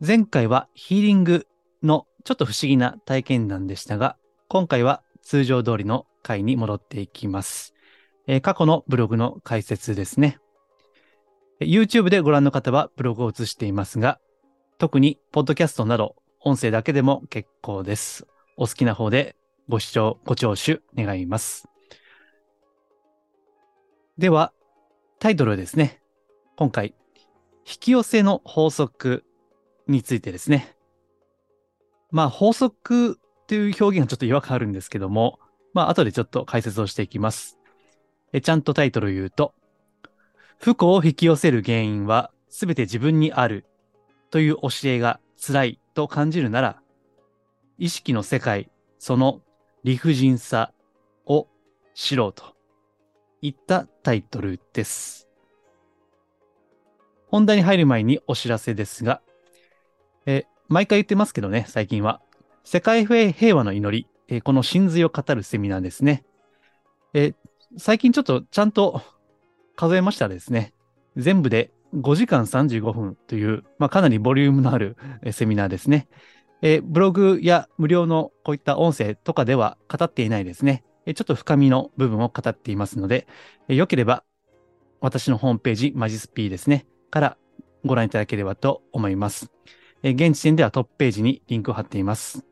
前回はヒーリングのちょっと不思議な体験談でしたが、今回は通常通りの回に戻っていきます。えー過去のブログの解説ですね。YouTube でご覧の方はブログを映していますが、特にポッドキャストなど音声だけでも結構です。お好きな方でご視聴、ご聴取願います。では、タイトルですね。今回、引き寄せの法則についてですね。まあ、法則という表現がちょっと違和感あるんですけども、まあ、後でちょっと解説をしていきます。えちゃんとタイトルを言うと、不幸を引き寄せる原因は全て自分にあるという教えが辛いと感じるなら、意識の世界、その理不尽さを知ろうといったタイトルです。本題に入る前にお知らせですが、え毎回言ってますけどね、最近は。世界平和の祈り、えこの真髄を語るセミナーですね。え最近ちょっとちゃんと数えましたらですね、全部で5時間35分という、まあ、かなりボリュームのあるセミナーですね。えブログや無料のこういった音声とかでは語っていないですね。ちょっと深みの部分を語っていますので、えよければ私のホームページ、マジスピーですね、からご覧いただければと思います。え現時点ではトップページにリンクを貼っています。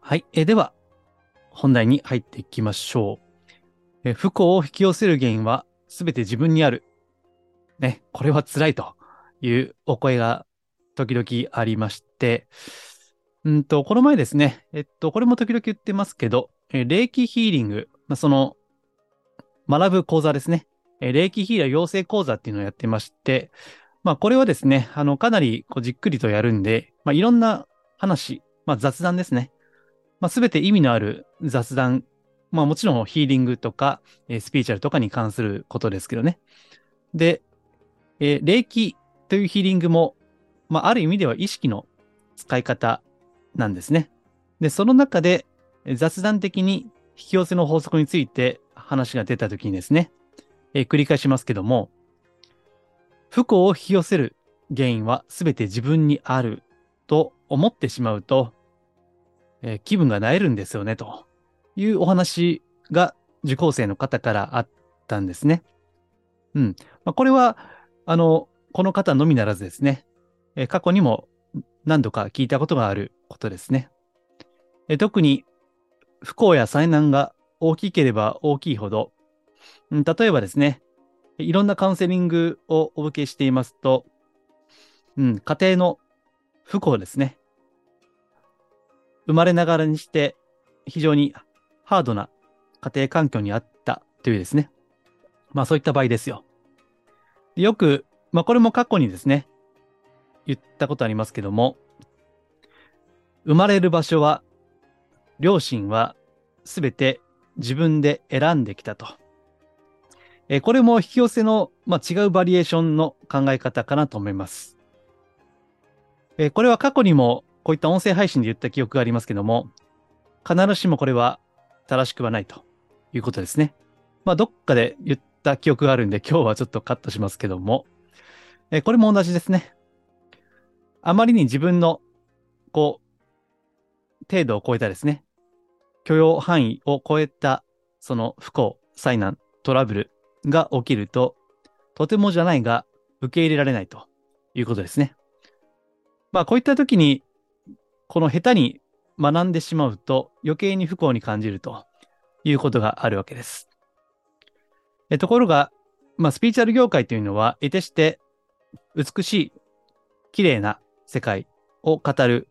はい。えーでは、本題に入っていきましょう。え不幸を引き寄せる原因は全て自分にある。ね、これは辛いというお声が時々ありまして、うんと、この前ですね、えっと、これも時々言ってますけど、え霊気ヒーリング、まあ、その、学ぶ講座ですね。え霊気ヒーラー養成講座っていうのをやってまして、まあこれはですね、あの、かなりこうじっくりとやるんで、まあいろんな話、まあ雑談ですね。まあすべて意味のある雑談、まあもちろんヒーリングとか、えースピーチャルとかに関することですけどね。で、えー霊気というヒーリングも、まあある意味では意識の使い方なんですね。で、その中で雑談的に引き寄せの法則について話が出たときにですね、えー繰り返しますけども、不幸を引き寄せる原因は全て自分にあると思ってしまうと、えー気分が萎えるんですよね、というお話が受講生の方からあったんですね。うん。まあ、これは、あの、この方のみならずですね、えー過去にも何度か聞いたことがあることですね。えー特に不幸や災難が大きければ大きいほど、うん例えばですね、いろんなカウンセリングをお受けしていますと、うん、家庭の不幸ですね。生まれながらにして非常にハードな家庭環境にあったというですね。まあそういった場合ですよ。よく、まあこれも過去にですね、言ったことありますけども、生まれる場所は、両親はすべて自分で選んできたと。えーこれも引き寄せの、まあ、違うバリエーションの考え方かなと思います。えーこれは過去にもこういった音声配信で言った記憶がありますけども、必ずしもこれは正しくはないということですね。まあ、どっかで言った記憶があるんで、今日はちょっとカットしますけども、えーこれも同じですね。あまりに自分の、こう、程度を超えたですね、許容範囲を超えた、その不幸、災難、トラブルが起きると、とてもじゃないが受け入れられないということですね。まあこういった時に、この下手に学んでしまうと余計に不幸に感じるということがあるわけです。えところが、まあスピーチャル業界というのは、得てして美しい、綺麗な世界を語る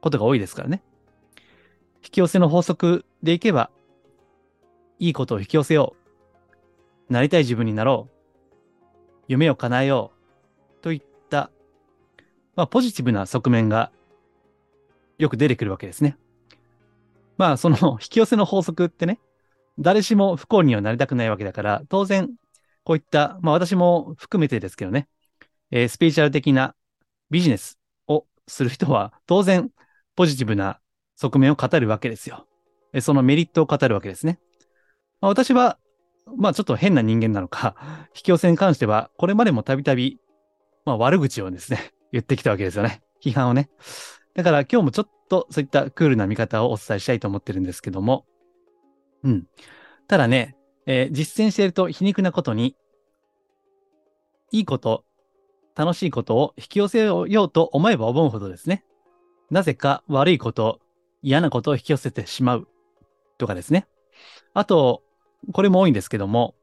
ことが多いですからね。引き寄せの法則でいけば、いいことを引き寄せよう。なりたい自分になろう。夢を叶えよう。といったまあ、ポジティブな側面がよく出てくるわけですね。まあ、その 引き寄せの法則ってね、誰しも不幸にはなりたくないわけだから、当然、こういった、まあ私も含めてですけどね、えー、スピリチュアル的なビジネスをする人は、当然、ポジティブな側面を語るわけですよ。そのメリットを語るわけですね。まあ、私は、まあちょっと変な人間なのか、引き寄せに関しては、これまでもたびたび、まあ悪口をですね、言ってきたわけですよね。批判をね。だから今日もちょっとそういったクールな見方をお伝えしたいと思ってるんですけども。うん。ただね、えー、実践していると皮肉なことに、いいこと、楽しいことを引き寄せようと思えば思うほどですね。なぜか悪いこと、嫌なことを引き寄せてしまうとかですね。あと、これも多いんですけども、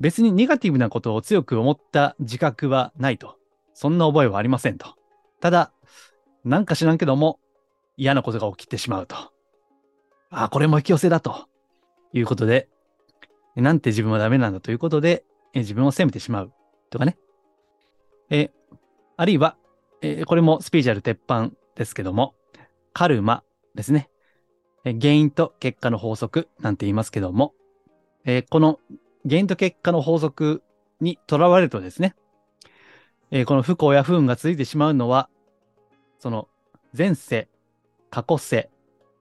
別にネガティブなことを強く思った自覚はないと。そんな覚えはありませんと。ただ、なんか知らんけども、嫌なことが起きてしまうと。ああ、これも引き寄せだと。いうことで、なんて自分はダメなんだということで、え自分を責めてしまうとかね。えあるいは、えこれもスピーチャル鉄板ですけども、カルマですね。え原因と結果の法則なんて言いますけども、えこの原因と結果の法則にとらわれるとですね、えこの不幸や不運が続いてしまうのは、その前世、過去世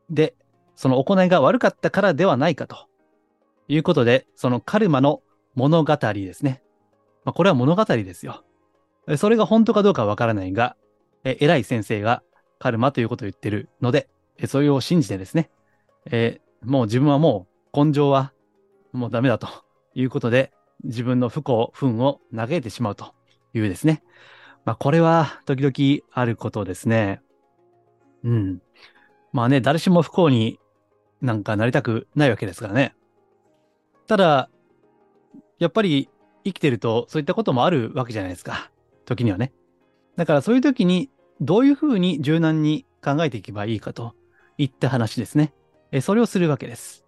で、その行いが悪かったからではないかということで、そのカルマの物語ですね。まあ、これは物語ですよ。それが本当かどうかわからないが、え偉い先生がカルマということを言ってるので、えそれを信じてですね、えー、もう自分はもう根性はもうダメだということで、自分の不幸、不運を嘆いてしまうというですね。まあこれは時々あることですね。うん。まあね、誰しも不幸になんかなりたくないわけですからね。ただ、やっぱり生きてるとそういったこともあるわけじゃないですか。時にはね。だからそういう時にどういうふうに柔軟に考えていけばいいかといった話ですね。えそれをするわけです。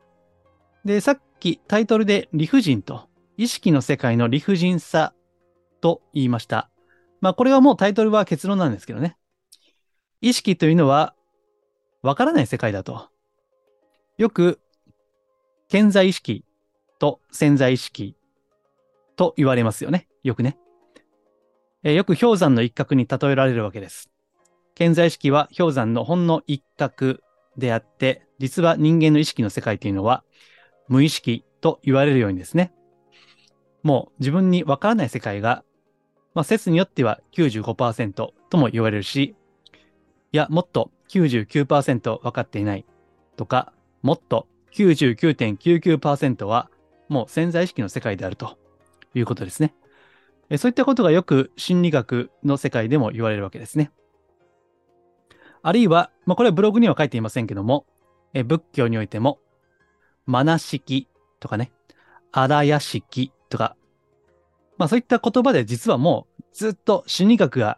で、さっきタイトルで理不尽と意識の世界の理不尽さと言いました。まあこれはもうタイトルは結論なんですけどね。意識というのはわからない世界だと。よく健在意識と潜在意識と言われますよね。よくね。え、よく氷山の一角に例えられるわけです。健在意識は氷山のほんの一角であって、実は人間の意識の世界というのは無意識と言われるようにですね。もう自分にわからない世界が、まあ、説によっては95%とも言われるし、いや、もっと99%分かっていないとか、もっと99.99%はもう潜在意識の世界であるということですね。そういったことがよく心理学の世界でも言われるわけですね。あるいは、まあ、これはブログには書いていませんけども、え仏教においても、マナ式とかね、アラヤ式とか、まあそういった言葉で実はもうずっと心理学が、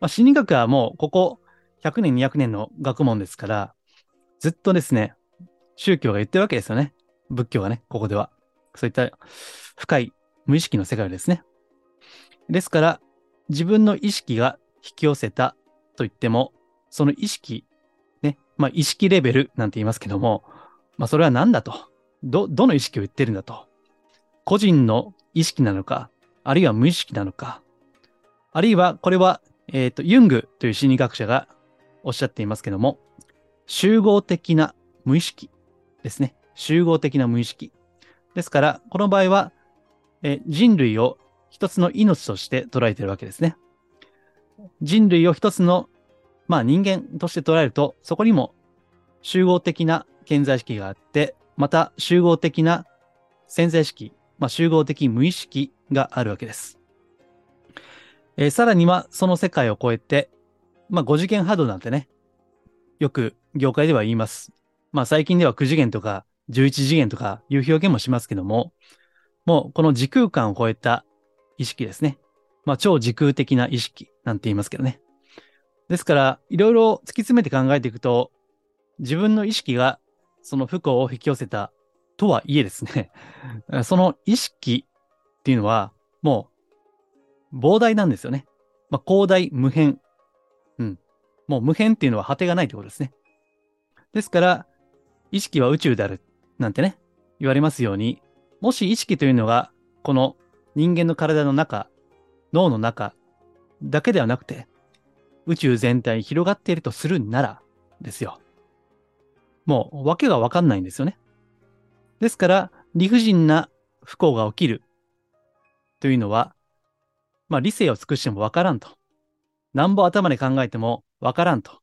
まあ、心理学はもうここ100年200年の学問ですから、ずっとですね、宗教が言ってるわけですよね。仏教がね、ここでは。そういった深い無意識の世界ですね。ですから、自分の意識が引き寄せたと言っても、その意識、ね、まあ意識レベルなんて言いますけども、まあそれは何だと？ど、どの意識を言ってるんだと？個人の意識なのか、あるいは無意識なのか、あるいはこれは、えっ、ー、と、ユングという心理学者がおっしゃっていますけども、集合的な無意識ですね。集合的な無意識。ですから、この場合は、え人類を一つの命として捉えているわけですね。人類を一つの、まあ人間として捉えると、そこにも集合的な健在意識があって、また集合的な潜在意識、まあ、集合的無意識があるわけです。えー、さらには、その世界を超えて、まあ、5次元波動なんてね、よく業界では言います。まあ、最近では9次元とか11次元とかいう表現もしますけども、もうこの時空間を超えた意識ですね。まあ、超時空的な意識なんて言いますけどね。ですから、いろいろ突き詰めて考えていくと、自分の意識がその不幸を引き寄せたとはいえですね、その意識っていうのはもう膨大なんですよね。まあ、広大無辺もう無辺っていうのは果てがないということですね。ですから、意識は宇宙である、なんてね、言われますように、もし意識というのが、この人間の体の中、脳の中だけではなくて、宇宙全体に広がっているとするならですよ。もう訳がわかんないんですよね。ですから、理不尽な不幸が起きるというのは、まあ理性を尽くしてもわからんと。なんぼ頭で考えてもわからんと。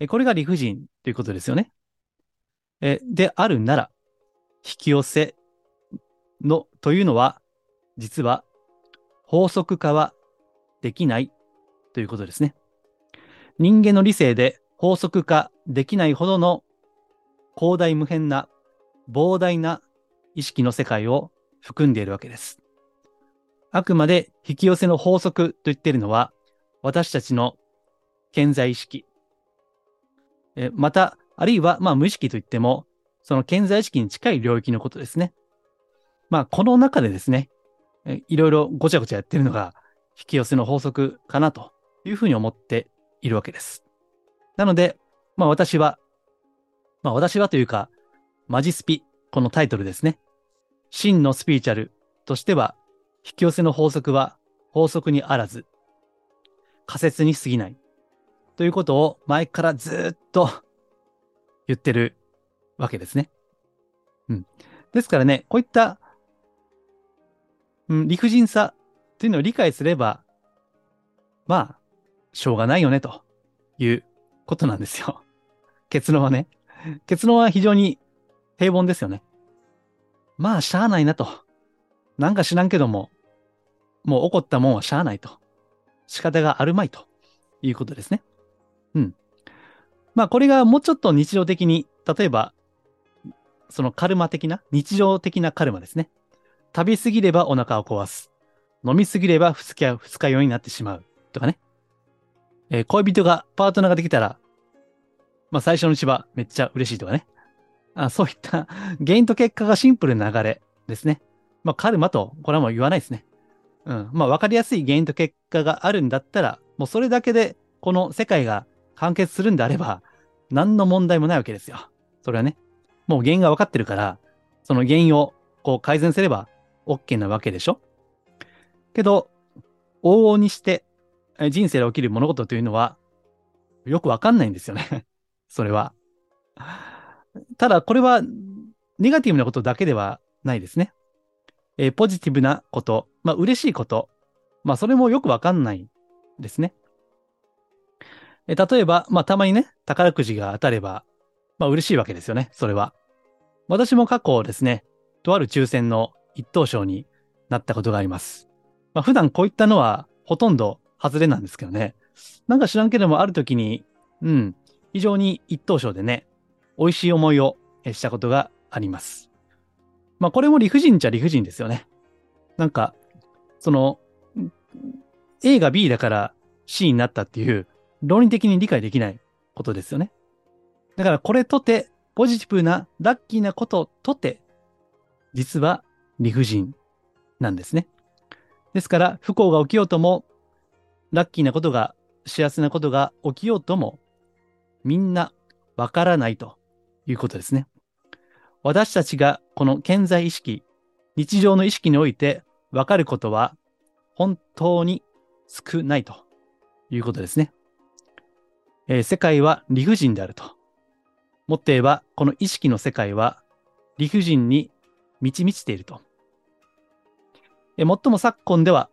えこれが理不尽ということですよね。えであるなら、引き寄せのというのは、実は法則化はできないということですね。人間の理性で法則化できないほどの広大無辺な膨大な意識の世界を含んでいるわけです。あくまで引き寄せの法則と言っているのは私たちの健在意識。えまた、あるいはまあ無意識といってもその健在意識に近い領域のことですね。まあこの中でですね、いろいろごちゃごちゃやってるのが引き寄せの法則かなというふうに思っているわけです。なので、まあ私は、まあ私はというか、マジスピ、このタイトルですね。真のスピーチャルとしては、引き寄せの法則は法則にあらず、仮説に過ぎない。ということを前からずっと言ってるわけですね。うん。ですからね、こういった、うん、理不尽さというのを理解すれば、まあ、しょうがないよね、ということなんですよ。結論はね。結論は非常に平凡ですよね。まあ、しゃあないなと。なんか知らんけども、もう起こったもんはしゃあないと。仕方があるまいということですね。うん。まあ、これがもうちょっと日常的に、例えば、そのカルマ的な、日常的なカルマですね。食べ過ぎればお腹を壊す。飲み過ぎれば二日二日酔いになってしまう。とかね。えー、恋人が、パートナーができたら、まあ最初のうちはめっちゃ嬉しいとかね。あそういった原因と結果がシンプルな流れですね。まあカルマと、これはもう言わないですね。うん。まあわかりやすい原因と結果があるんだったら、もうそれだけでこの世界が完結するんであれば、何の問題もないわけですよ。それはね。もう原因が分かってるから、その原因をこう改善すれば OK なわけでしょけど、往々にして人生で起きる物事というのは、よくわかんないんですよねそれは。ただ、これは、ネガティブなことだけではないですね。えー、ポジティブなこと、まあ、嬉しいこと、まあ、それもよくわかんないですね。えー、例えば、まあ、たまにね、宝くじが当たれば、まあ、嬉しいわけですよね、それは。私も過去ですね、とある抽選の一等賞になったことがあります。まあ、普段こういったのは、ほとんど外れなんですけどね。なんか知らんけども、ある時に、うん、非常に一等賞でね、美味しい思いをしたことがあります。まあ、これも理不尽っちゃ理不尽ですよね。なんか、その、A が B だから C になったっていう、論理的に理解できないことですよね。だからこれとて、ポジティブな、ラッキーなこととて、実は理不尽なんですね。ですから、不幸が起きようとも、ラッキーなことが、幸せなことが起きようとも、みんなわからないということですね。私たちがこの健在意識、日常の意識においてわかることは本当に少ないということですね。えー、世界は理不尽であると。もっと言えば、この意識の世界は理不尽に満ち満ちていると。えー、最も昨今では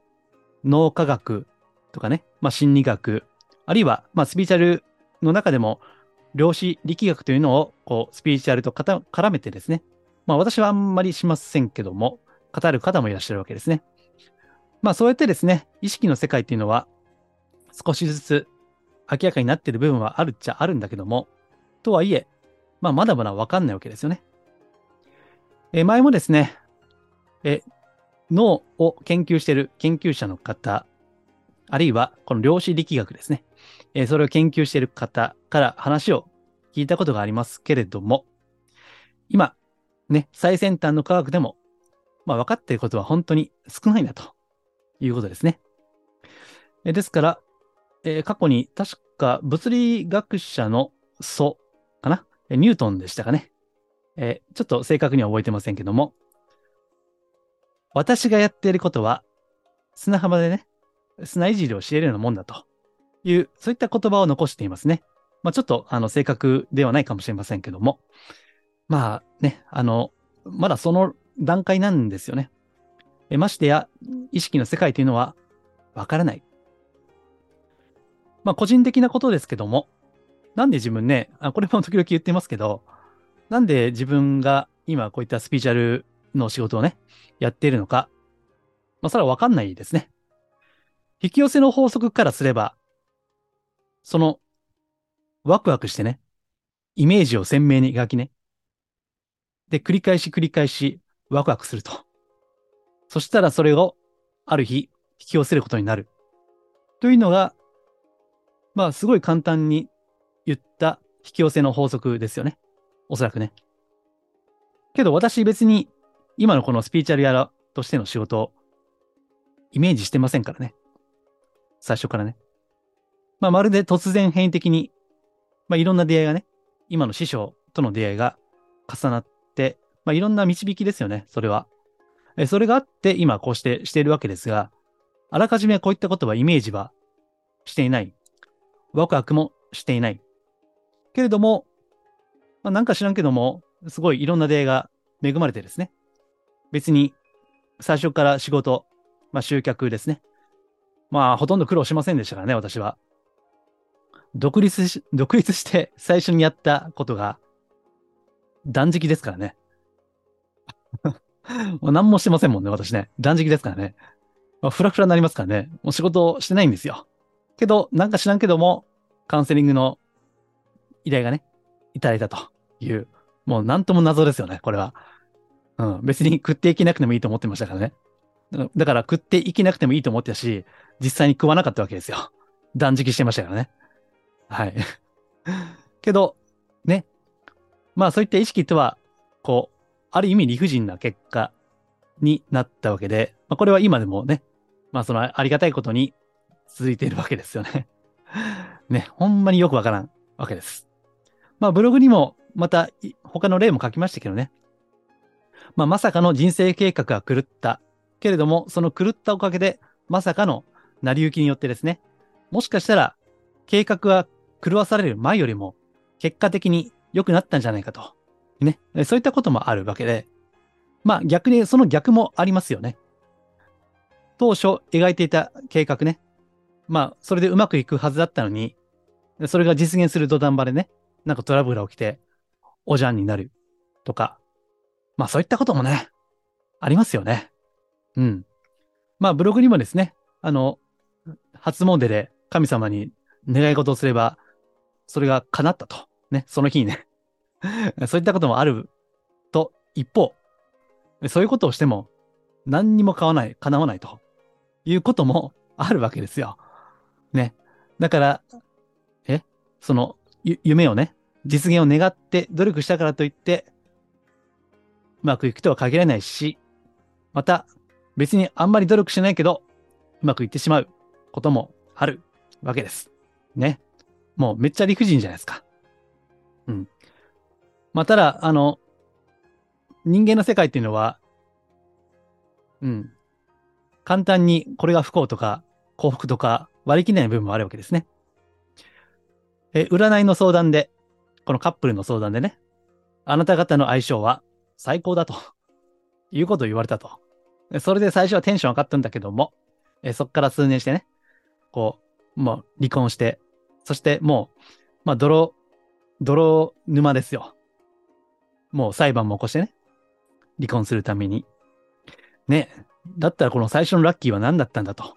脳科学とかね、まあ、心理学、あるいは、ま、スピーチャルの中でも、量子力学というのを、こう、スピーチャルと絡めてですね、まあ、私はあんまりしませんけども、語る方もいらっしゃるわけですね。まあ、そうやってですね、意識の世界っていうのは、少しずつ明らかになっている部分はあるっちゃあるんだけども、とはいえ、まあ、まだまだわかんないわけですよね。え前もですね、え脳を研究している研究者の方あるいはこの量子力学ですね。えー、それを研究している方から話を聞いたことがありますけれども、今、ね、最先端の科学でも、まあ分かっていることは本当に少ないんだということですね。え、ですから、えー、過去に確か物理学者の祖かな？ニュートンでしたかね？えー、ちょっと正確には覚えてませんけども、私がやっていることは、砂浜でね、砂いじりを知れるようなもんだという、そういった言葉を残していますね。まあ、ちょっと、あの、正確ではないかもしれませんけども、まあね、あの、まだその段階なんですよね。えましてや、意識の世界というのは、わからない。まあ、個人的なことですけども、なんで自分ね、あこれも時々言ってますけど、なんで自分が今こういったスピーチャルの仕事をね、やっているのか、まあ、それはわかんないですね。引き寄せの法則からすれば、その、ワクワクしてね、イメージを鮮明に描きね、で、繰り返し繰り返しワクワクすると。そしたらそれを、ある日、引き寄せることになる。というのが、まあ、すごい簡単に言った引き寄せの法則ですよね。おそらくね。けど私別に今のこのスピーチャルやらとしての仕事をイメージしてませんからね。最初からね。まあまるで突然変異的に、まあいろんな出会いがね、今の師匠との出会いが重なって、まあいろんな導きですよね、それは。えそれがあって今こうしてしているわけですが、あらかじめこういったことはイメージはしていない。ワクワクもしていない。けれども、まあ、なんか知らんけども、すごいいろんな出会いが恵まれてですね。別に最初から仕事、まあ集客ですね。まあほとんど苦労しませんでしたからね、私は。独立し、独立して最初にやったことが断食ですからね。もう何もしてませんもんね、私ね。断食ですからね。まあ、フラフラになりますからね。もう仕事してないんですよ。けど、なんか知らんけども、カウンセリングの依頼がね、いただいたという、もうなんとも謎ですよね、これは。うん、別に食っていけなくてもいいと思ってましたからね。だから食っていけなくてもいいと思ってたし、実際に食わなかったわけですよ。断食してましたからね。はい。けど、ね。まあそういった意識とは、こう、ある意味理不尽な結果になったわけで、まあこれは今でもね、まあそのありがたいことに続いているわけですよね。ね、ほんまによくわからんわけです。まあブログにもまた他の例も書きましたけどね。まあまさかの人生計画が狂った。けれども、その狂ったおかげで、まさかの成り行きによってですね、もしかしたら計画が狂わされる前よりも結果的に良くなったんじゃないかと。ね。そういったこともあるわけで、まあ逆にその逆もありますよね。当初描いていた計画ね。まあそれでうまくいくはずだったのに、それが実現する土壇場でね、なんかトラブルが起きて、おじゃんになるとか、まあそういったこともね、ありますよね。うん。まあブログにもですね、あの、初詣で神様に願い事をすれば、それが叶ったと。ね、その日にね。そういったこともあると、一方、そういうことをしても、何にも買わない、叶わないということもあるわけですよ。ね。だから、えその、夢をね、実現を願って努力したからといって、うまくいくとは限らないし、また、別にあんまり努力しないけど、うまくいってしまうこともあるわけです。ね。もうめっちゃ理不尽じゃないですか。うん。まあ、ただ、あの、人間の世界っていうのは、うん。簡単にこれが不幸とか幸福とか割り切れない部分もあるわけですね。え、占いの相談で、このカップルの相談でね、あなた方の相性は最高だということを言われたと。それで最初はテンション上がったんだけども、えそっから数年してね、こう、もう離婚して、そしてもう、まあ、泥、泥沼ですよ。もう裁判も起こしてね、離婚するために。ね、だったらこの最初のラッキーは何だったんだと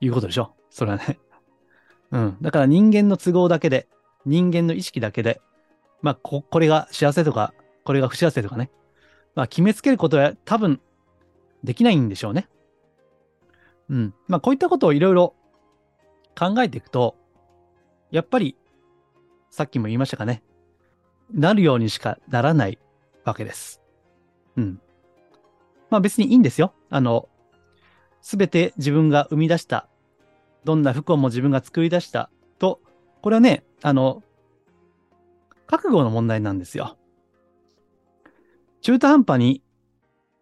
いうことでしょ。それはね。うん。だから人間の都合だけで、人間の意識だけで、まあ、こ、これが幸せとか、これが不幸せとかね。まあ、決めつけることは多分できないんでしょうね。うん。まあ、こういったことをいろいろ考えていくと、やっぱり、さっきも言いましたかね。なるようにしかならないわけです。うん。まあ別にいいんですよ。あの、すべて自分が生み出した、どんな不幸も自分が作り出したとこれはね、あの、覚悟の問題なんですよ。中途半端に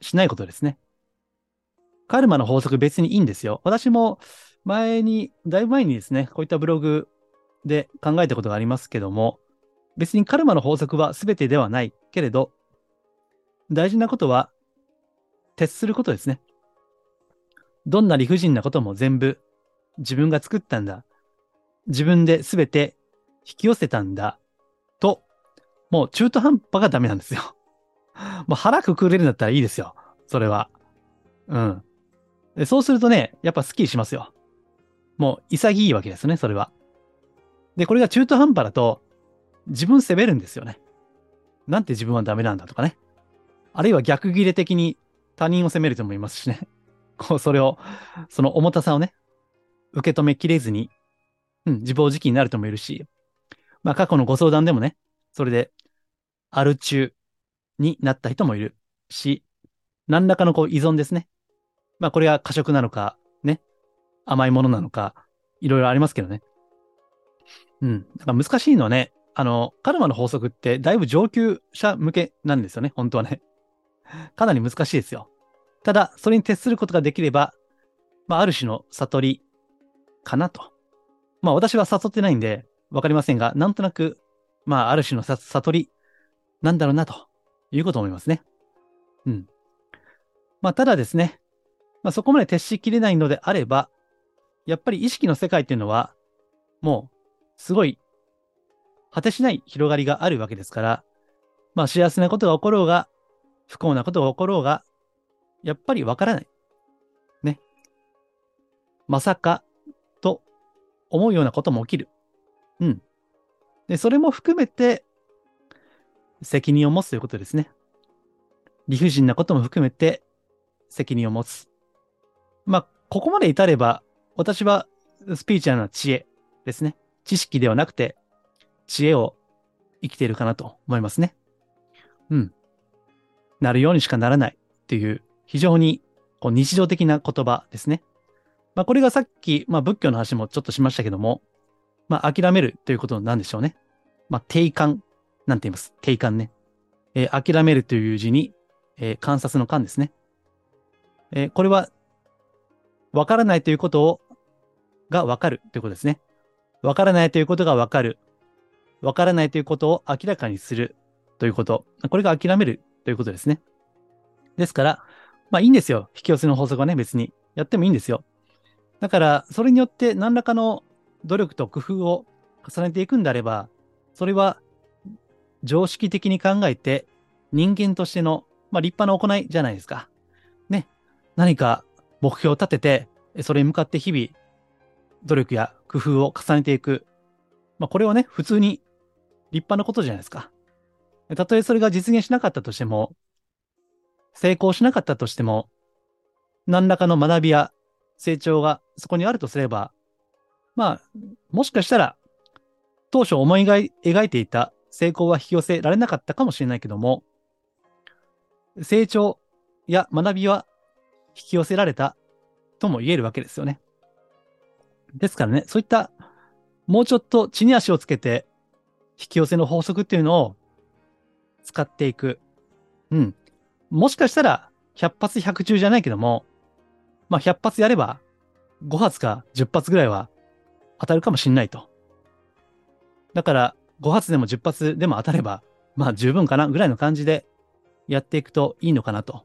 しないことですね。カルマの法則別にいいんですよ。私も前に、だいぶ前にですね、こういったブログで考えたことがありますけども、別にカルマの法則は全てではないけれど、大事なことは、徹することですね。どんな理不尽なことも全部自分が作ったんだ。自分で全て引き寄せたんだ。と、もう中途半端がダメなんですよ。もう腹くくれるんだったらいいですよ。それは。うん。でそうするとね、やっぱスッキリしますよ。もう潔いわけですね、それは。で、これが中途半端だと、自分責めるんですよね。なんて自分はダメなんだとかね。あるいは逆切れ的に他人を責める人もいますしね。こう、それを、その重たさをね、受け止めきれずに、うん、自暴自棄になる人もいるし、まあ過去のご相談でもね、それで、アル中になった人もいるし、何らかのこう依存ですね。まあこれが過食なのか、ね、甘いものなのか、いろいろありますけどね。うん。だか難しいのはね、あの、カルマの法則ってだいぶ上級者向けなんですよね、本当はね。かなり難しいですよ。ただ、それに徹することができれば、まあ、ある種の悟りかなと。まあ、私は悟ってないんで、わかりませんが、なんとなく、まあ、ある種の悟りなんだろうな、ということを思いますね。うん。まあ、ただですね、まあ、そこまで徹しきれないのであれば、やっぱり意識の世界っていうのは、もう、すごい、果てしない広がりがあるわけですから、まあ、幸せなことが起ころうが、不幸なことが起ころうが、やっぱりわからない。ね。まさか、と思うようなことも起きる。うん。で、それも含めて、責任を持つということですね。理不尽なことも含めて、責任を持つ。まあ、ここまで至れば、私はスピーチュアルな知恵ですね。知識ではなくて、知恵を生きているかなと思いますね。うん。なるようにしかならないっていう、非常にこう日常的な言葉ですね。まあ、これがさっき、まあ、仏教の話もちょっとしましたけども、まあ、諦めるということなんでしょうね。まあ、定感なんて言います。定感ね。えー、諦めるという字に、えー、観察の観ですね。えー、これはわからないということを、がわかるということですね。わからないということがわかる。わからないということを明らかにするということ。これが諦めるということですね。ですから、まあいいんですよ。引き寄せの法則はね、別に。やってもいいんですよ。だから、それによって何らかの努力と工夫を重ねていくんであれば、それは常識的に考えて人間としての、まあ、立派な行いじゃないですか。ね。何か目標を立てて、それに向かって日々、努力や工夫を重ねていく。まあ、これはね、普通に立派なことじゃないですか。たとえそれが実現しなかったとしても、成功しなかったとしても、何らかの学びや成長がそこにあるとすれば、まあ、もしかしたら、当初思い描いていた成功は引き寄せられなかったかもしれないけども、成長や学びは引き寄せられたとも言えるわけですよね。ですからね、そういったもうちょっと地に足をつけて引き寄せの法則っていうのを使っていく。うん。もしかしたら100発100中じゃないけども、まあ100発やれば5発か10発ぐらいは当たるかもしんないと。だから5発でも10発でも当たれば、まあ十分かなぐらいの感じでやっていくといいのかなと。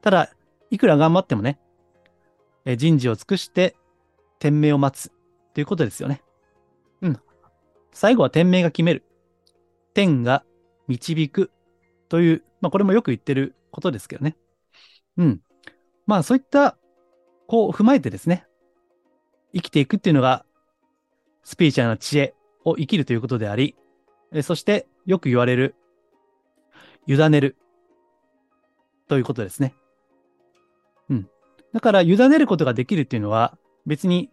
ただ、いくら頑張ってもね、え人事を尽くして天命を待つということですよね。うん。最後は天命が決める。天が導くという、まあこれもよく言ってることですけどね。うん。まあそういった、こう踏まえてですね、生きていくっていうのが、スピーチャーな知恵を生きるということであり、えそしてよく言われる、委ねるということですね。だから、委ねることができるっていうのは、別に、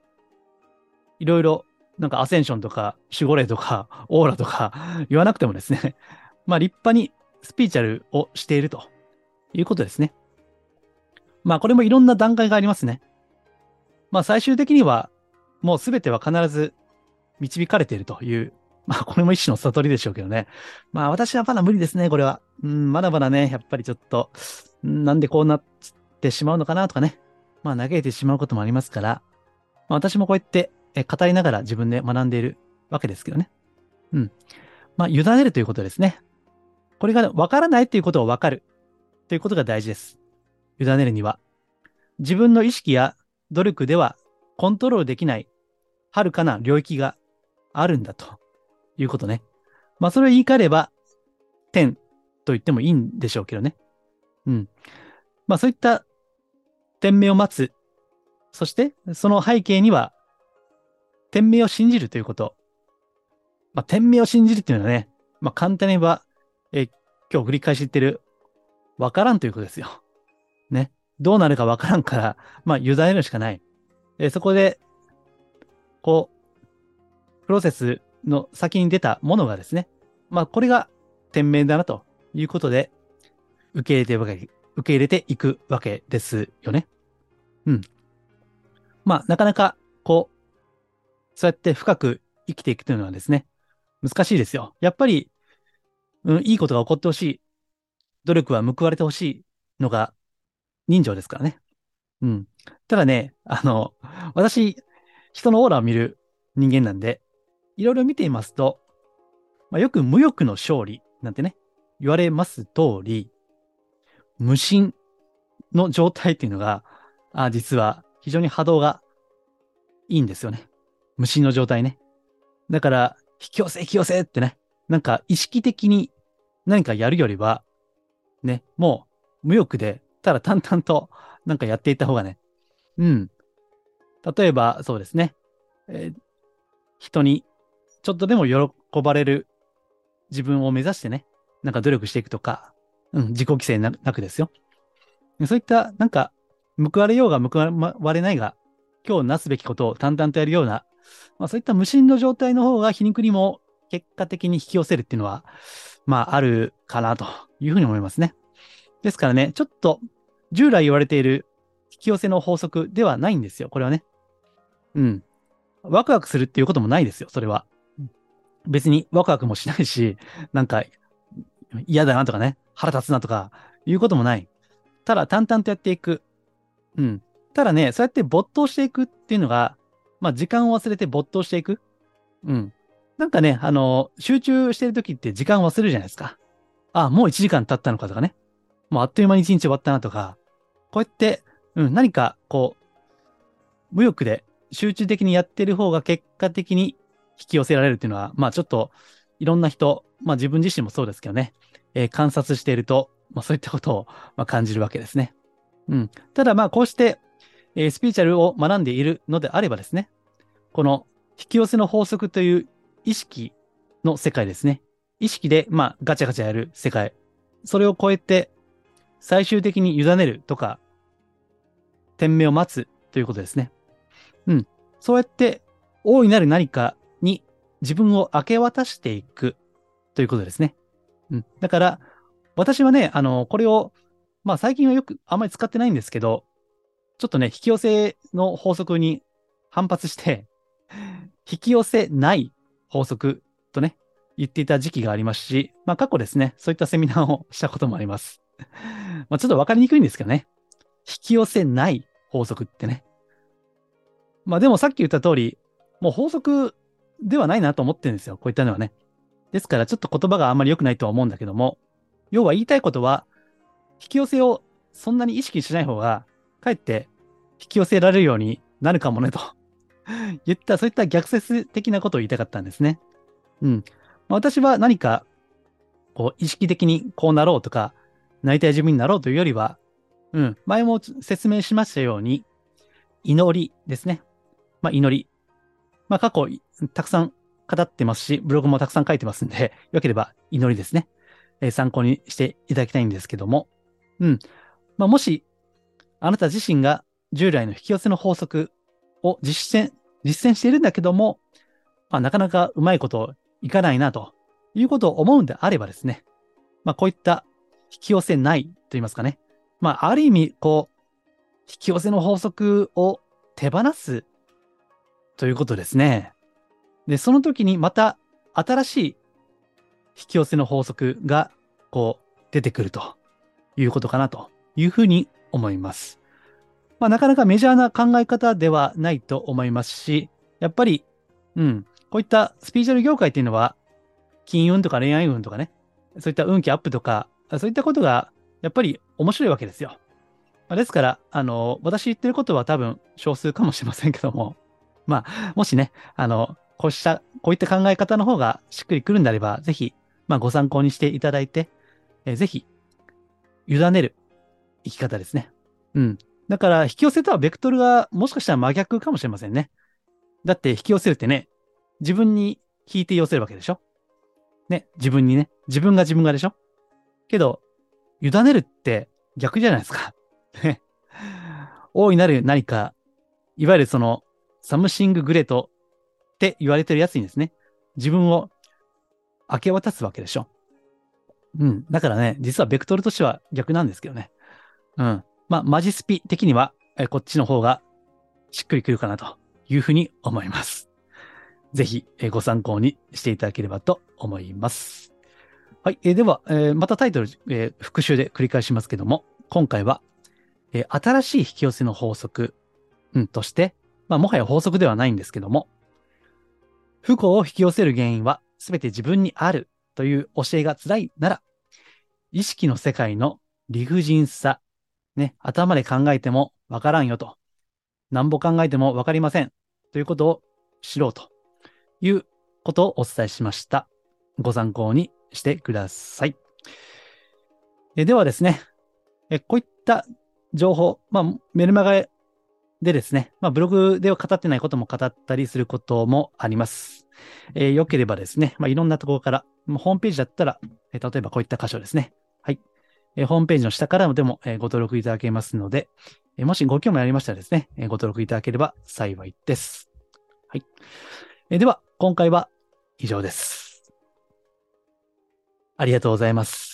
いろいろ、なんかアセンションとか、守護霊とか、オーラとか言わなくてもですね、まあ立派にスピーチャルをしているということですね。まあこれもいろんな段階がありますね。まあ最終的には、もうすべては必ず導かれているという、まあ、これも一種の悟りでしょうけどね。まあ、私はまだ無理ですね、これは。うん、まだまだね、やっぱりちょっと、なんでこうなってしまうのかなとかね。まあ、嘆いてしまうこともありますから、まあ、私もこうやって、語りながら自分で学んでいるわけですけどね。うん。まあ、委ねるということですね。これが分からないということを分かるということが大事です。委ねるには、自分の意識や努力ではコントロールできない、遥かな領域があるんだということね。まあ、それを言い換えれば、天と言ってもいいんでしょうけどね。うん。まあ、そういった天命を待つ。そして、その背景には、天命を信じるということ。まあ、天命を信じるっていうのはね、まあ、簡単に言えば、え今日繰り返し言ってる、わからんということですよ。ね。どうなるかわからんから、まあ、委ねるしかない。えそこで、こう、プロセスの先に出たものがですね、まあ、これが天命だなということで、受け入れてわけ、受け入れていくわけですよね。うん。まあ、なかなか、こう、そうやって深く生きていくというのはですね、難しいですよ。やっぱり、うん、いいことが起こってほしい。努力は報われてほしいのが人情ですからね。うん。ただね、あの、私、人のオーラを見る人間なんで、いろいろ見ていますと、まあ、よく無欲の勝利なんてね、言われます通り、無心の状態っていうのが、あ実は非常に波動がいいんですよね。無心の状態ね。だから、引き寄せ引き寄せってね、なんか意識的に何かやるよりは、ね、もう無欲で、ただ淡々となんかやっていった方がね、うん。例えば、そうですね、えー人にちょっとでも喜ばれる自分を目指してね、なんか努力していくとか、うん、自己規制なくですよ。そういった、なんか、報われようが報われないが、今日なすべきことを淡々とやるような、まあそういった無心の状態の方が皮肉にも結果的に引き寄せるっていうのは、まああるかなというふうに思いますね。ですからね、ちょっと従来言われている引き寄せの法則ではないんですよ、これはね。うん。ワクワクするっていうこともないですよ、それは。別にワクワクもしないし、なんか嫌だなとかね、腹立つなとかいうこともない。ただ淡々とやっていく。うん。ただね、そうやって没頭していくっていうのが、まあ時間を忘れて没頭していく。うん。なんかね、あの、集中してる時って時間を忘れるじゃないですか。あ、もう1時間経ったのかとかね。もうあっという間に1日終わったなとか。こうやって、うん、何かこう、無欲で集中的にやってる方が結果的に引き寄せられるっていうのは、まあちょっといろんな人、まあ自分自身もそうですけどね、えー観察していると、まあそういったことを、まあ、感じるわけですね。うん。ただまあこうして、えースピリチュアルを学んでいるのであればですね、この引き寄せの法則という意識の世界ですね。意識で、まあガチャガチャやる世界。それを超えて、最終的に委ねるとか、天命を待つということですね。うん。そうやって、大いなる何かに自分を明け渡していくということですね。うん。だから、私はね、あの、これを、まあ最近はよくあんまり使ってないんですけど、ちょっとね、引き寄せの法則に反発して、引き寄せない法則とね、言っていた時期がありますし、まあ過去ですね、そういったセミナーをしたこともあります。まあちょっとわかりにくいんですけどね。引き寄せない法則ってね。まあでもさっき言った通り、もう法則ではないなと思ってるんですよ。こういったのはね。ですからちょっと言葉があんまり良くないとは思うんだけども、要は言いたいことは、引き寄せをそんなに意識しない方が、かえって引き寄せられるようになるかもねと 言った、そういった逆説的なことを言いたかったんですね。うん。まあ私は何か、こう、意識的にこうなろうとか、なりたい自分になろうというよりは、うん、前も説明しましたように、祈りですね。まあ、祈り。まあ、過去、たくさん語ってますし、ブログもたくさん書いてますんで、よければ祈りですね。えー参考にしていただきたいんですけども。うん。まあ、もし、あなた自身が従来の引き寄せの法則を実践、実践しているんだけども、まあ、なかなかうまいこといかないなということを思うんであればですね。まあ、こういった引き寄せないと言いますかね。まあ、ある意味、こう、引き寄せの法則を手放すということですね。で、その時にまた新しい引き寄せの法則がこう出てくるということかなというふうに思います。まあなかなかメジャーな考え方ではないと思いますし、やっぱり、うん、こういったスピーチャル業界っていうのは、金運とか恋愛運とかね、そういった運気アップとか、そういったことがやっぱり面白いわけですよ。まですから、あの、私言ってることは多分少数かもしれませんけども、まあ、もしね、あの、こうした、こういった考え方の方がしっくりくるんであれば、ぜひ、まあ、ご参考にしていただいて、えー、ぜひ、委ねる生き方ですね。うん。だから、引き寄せとはベクトルがもしかしたら真逆かもしれませんね。だって、引き寄せるってね、自分に引いて寄せるわけでしょ？ね、自分にね、自分が自分がでしょ？けど、委ねるって逆じゃないですか。ね 大いなる何か、いわゆるその、サムシンググレートって言われてるやつにですね、自分を明け渡すわけでしょ。うん。だからね、実はベクトルとしては逆なんですけどね。うん。まあ、マジスピ的には、えこっちの方がしっくりくるかなというふうに思います。ぜひ、えご参考にしていただければと思います。はい。えでは、えまたタイトル、え復習で繰り返しますけども、今回は、え新しい引き寄せの法則、うん、として、まあ、もはや法則ではないんですけども、不幸を引き寄せる原因は全て自分にあるという教えが辛いなら、意識の世界の理不尽さ、ね、頭で考えてもわからんよと、なんぼ考えてもわかりませんということを知ろうということをお伝えしました。ご参考にしてください。えではですね、えこういった情報、まあ、メルマガでですね、まあ、ブログでは語ってないことも語ったりすることもあります。えー、よければですね、まあ、いろんなところから、ホームページだったら、えー、例えばこういった箇所ですね。はい。えー、ホームページの下からでも、えご登録いただけますので、えもしご興味ありましたらですね、えご登録いただければ幸いです。はい。えでは、今回は以上です。ありがとうございます。